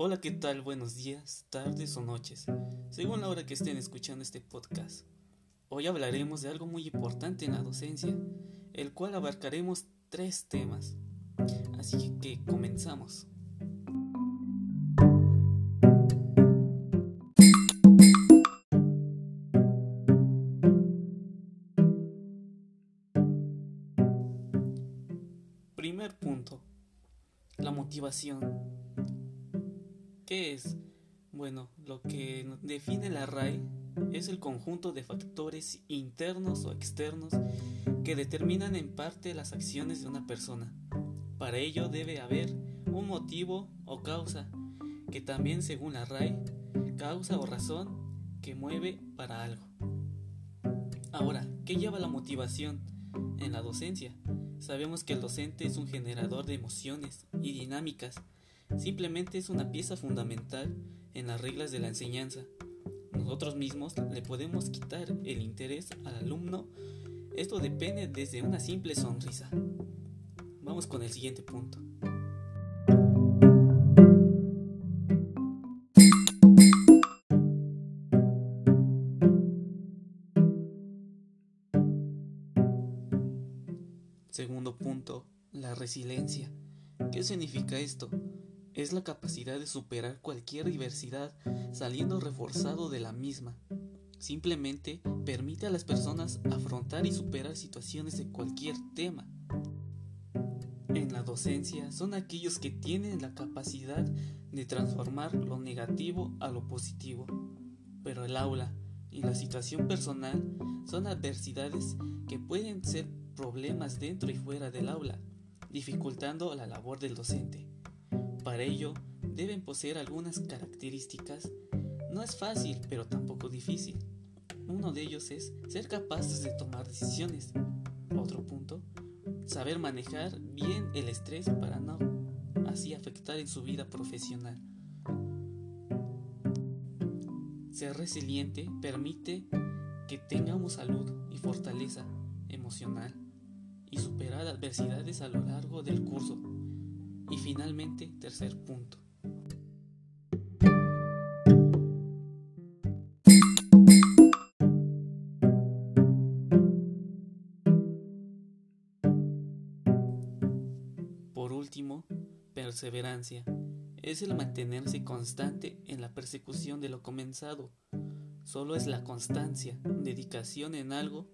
Hola, ¿qué tal? Buenos días, tardes o noches, según la hora que estén escuchando este podcast. Hoy hablaremos de algo muy importante en la docencia, el cual abarcaremos tres temas. Así que comenzamos. Primer punto, la motivación. ¿Qué es? Bueno, lo que define la RAE es el conjunto de factores internos o externos que determinan en parte las acciones de una persona. Para ello debe haber un motivo o causa, que también según la RAE, causa o razón que mueve para algo. Ahora, ¿qué lleva la motivación en la docencia? Sabemos que el docente es un generador de emociones y dinámicas Simplemente es una pieza fundamental en las reglas de la enseñanza. Nosotros mismos le podemos quitar el interés al alumno. Esto depende desde una simple sonrisa. Vamos con el siguiente punto. Segundo punto, la resiliencia. ¿Qué significa esto? Es la capacidad de superar cualquier diversidad saliendo reforzado de la misma. Simplemente permite a las personas afrontar y superar situaciones de cualquier tema. En la docencia son aquellos que tienen la capacidad de transformar lo negativo a lo positivo. Pero el aula y la situación personal son adversidades que pueden ser problemas dentro y fuera del aula, dificultando la labor del docente. Para ello, deben poseer algunas características. No es fácil, pero tampoco difícil. Uno de ellos es ser capaces de tomar decisiones. Otro punto, saber manejar bien el estrés para no así afectar en su vida profesional. Ser resiliente permite que tengamos salud y fortaleza emocional y superar adversidades a lo largo del curso y finalmente, tercer punto. Por último, perseverancia. Es el mantenerse constante en la persecución de lo comenzado. Solo es la constancia, dedicación en algo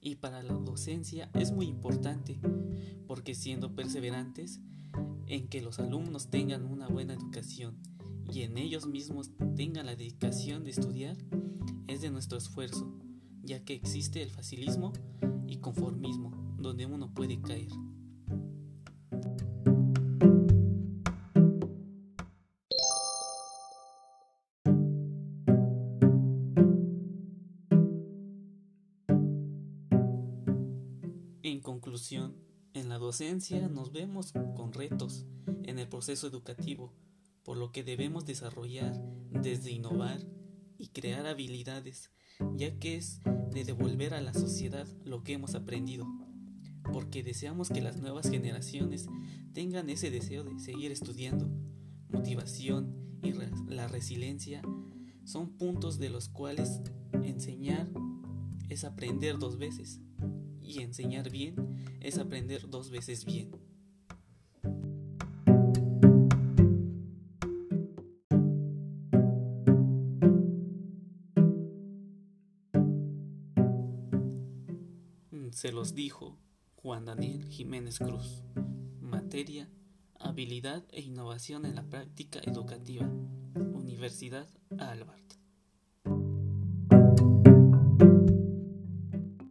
y para la docencia es muy importante, porque siendo perseverantes en que los alumnos tengan una buena educación y en ellos mismos tengan la dedicación de estudiar es de nuestro esfuerzo, ya que existe el facilismo y conformismo donde uno puede caer. En conclusión, en la docencia nos vemos con retos en el proceso educativo, por lo que debemos desarrollar desde innovar y crear habilidades, ya que es de devolver a la sociedad lo que hemos aprendido, porque deseamos que las nuevas generaciones tengan ese deseo de seguir estudiando. Motivación y la resiliencia son puntos de los cuales enseñar es aprender dos veces y enseñar bien es aprender dos veces bien. Se los dijo Juan Daniel Jiménez Cruz. Materia, habilidad e innovación en la práctica educativa. Universidad Albert.